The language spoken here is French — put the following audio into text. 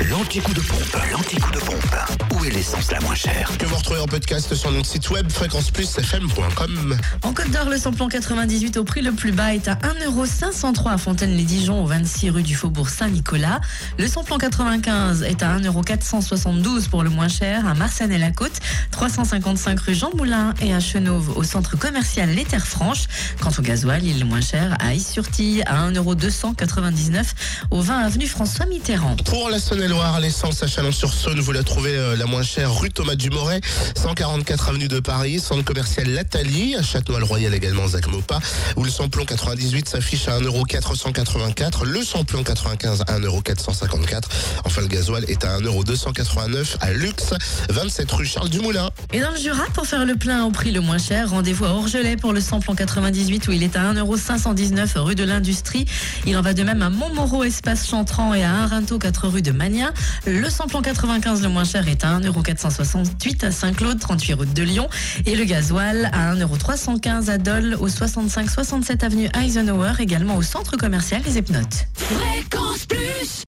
L'anti-coup de pompe, l'anti-coup de pompe. Où est l'essence la moins chère Que vous retrouvez en podcast sur notre site web fréquenceplusfm.com. En Côte d'Or, le samplon 98 au prix le plus bas est à 1,503€ à Fontaine-les-Dijon, au 26 rue du Faubourg Saint-Nicolas. Le samplon 95 est à 1,472€ pour le moins cher à Marsanne et la Côte, 355 rue Jean Moulin et à Chenauve, au centre commercial Les Terres Franches. Quant au gasoil, il est le moins cher à Is-sur-Tille à 1,299€ au 20 avenue François Mitterrand. Pour la Saône-et-Loire, l'essence à Chalon-sur-Saône, vous la trouvez euh, la moins chère rue Thomas Dumoret, 144 avenue de Paris, centre commercial Lathalie, à Château-Royal également Zach Mopa, où le samplon 98 s'affiche à 1,484€, le samplon 95 à 1,454€. Enfin, le gasoil est à 1,289€ à Lux, 27 rue Charles Dumoulin. Et dans le Jura, pour faire le plein au prix le moins cher, rendez-vous à Orgelet pour le samplon 98 où il est à 1,519€ rue de l'Industrie. Il en va de même à Montmoreau, espace Chantran et à Arinto, 4 rue de Le samplon 95 le moins cher est à 1,468€ à Saint-Claude, 38 route de Lyon. Et le gasoil à 1,315€ à Dole, au 65-67 avenue Eisenhower, également au centre commercial Les Epnotes. Fréquence Plus